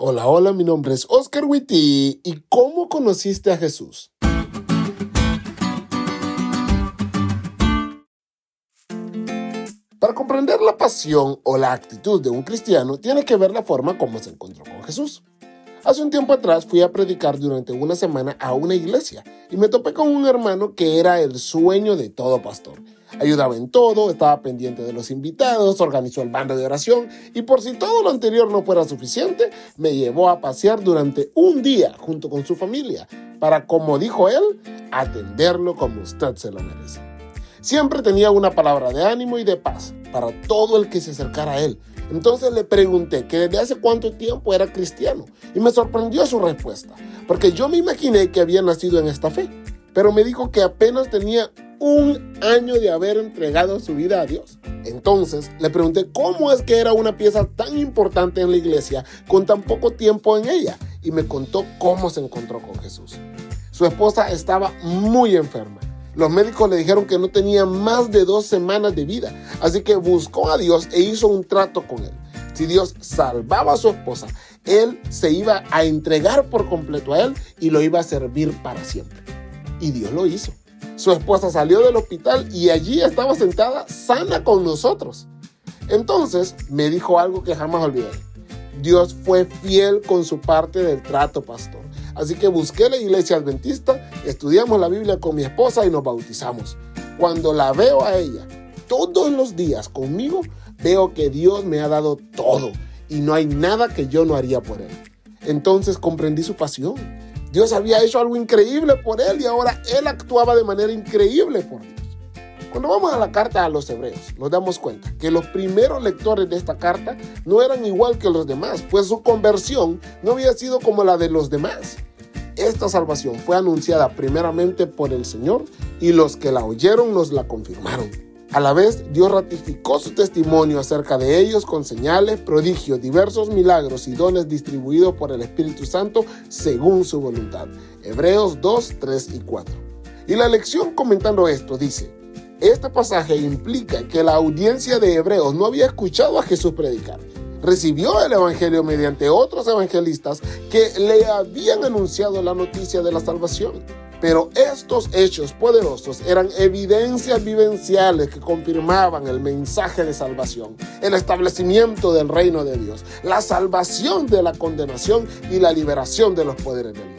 Hola, hola, mi nombre es Oscar Witty. ¿Y cómo conociste a Jesús? Para comprender la pasión o la actitud de un cristiano, tiene que ver la forma como se encontró con Jesús. Hace un tiempo atrás fui a predicar durante una semana a una iglesia y me topé con un hermano que era el sueño de todo pastor. Ayudaba en todo, estaba pendiente de los invitados, organizó el bando de oración y por si todo lo anterior no fuera suficiente, me llevó a pasear durante un día junto con su familia para, como dijo él, atenderlo como usted se lo merece. Siempre tenía una palabra de ánimo y de paz para todo el que se acercara a él. Entonces le pregunté que desde hace cuánto tiempo era cristiano y me sorprendió su respuesta, porque yo me imaginé que había nacido en esta fe, pero me dijo que apenas tenía un año de haber entregado su vida a Dios. Entonces le pregunté cómo es que era una pieza tan importante en la iglesia con tan poco tiempo en ella y me contó cómo se encontró con Jesús. Su esposa estaba muy enferma. Los médicos le dijeron que no tenía más de dos semanas de vida, así que buscó a Dios e hizo un trato con él. Si Dios salvaba a su esposa, él se iba a entregar por completo a él y lo iba a servir para siempre. Y Dios lo hizo. Su esposa salió del hospital y allí estaba sentada sana con nosotros. Entonces me dijo algo que jamás olvidaré. Dios fue fiel con su parte del trato, pastor. Así que busqué la iglesia adventista, estudiamos la Biblia con mi esposa y nos bautizamos. Cuando la veo a ella todos los días conmigo, veo que Dios me ha dado todo y no hay nada que yo no haría por él. Entonces comprendí su pasión Dios había hecho algo increíble por él y ahora él actuaba de manera increíble por Dios. Cuando vamos a la carta a los hebreos, nos damos cuenta que los primeros lectores de esta carta no eran igual que los demás, pues su conversión no había sido como la de los demás. Esta salvación fue anunciada primeramente por el Señor y los que la oyeron nos la confirmaron. A la vez, Dios ratificó su testimonio acerca de ellos con señales, prodigios, diversos milagros y dones distribuidos por el Espíritu Santo según su voluntad. Hebreos 2, 3 y 4. Y la lección comentando esto dice, este pasaje implica que la audiencia de Hebreos no había escuchado a Jesús predicar. Recibió el Evangelio mediante otros evangelistas que le habían anunciado la noticia de la salvación. Pero estos hechos poderosos eran evidencias vivenciales que confirmaban el mensaje de salvación, el establecimiento del reino de Dios, la salvación de la condenación y la liberación de los poderes del mal.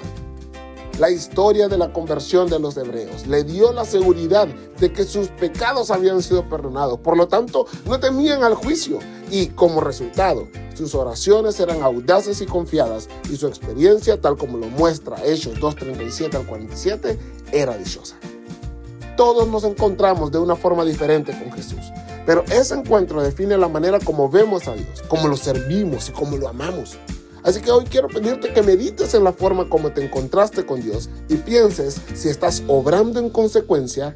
La historia de la conversión de los hebreos le dio la seguridad de que sus pecados habían sido perdonados. Por lo tanto, no temían al juicio y como resultado, sus oraciones eran audaces y confiadas y su experiencia, tal como lo muestra Hechos 2.37 al 47, era dichosa. Todos nos encontramos de una forma diferente con Jesús, pero ese encuentro define la manera como vemos a Dios, como lo servimos y como lo amamos. Así que hoy quiero pedirte que medites en la forma como te encontraste con Dios y pienses si estás obrando en consecuencia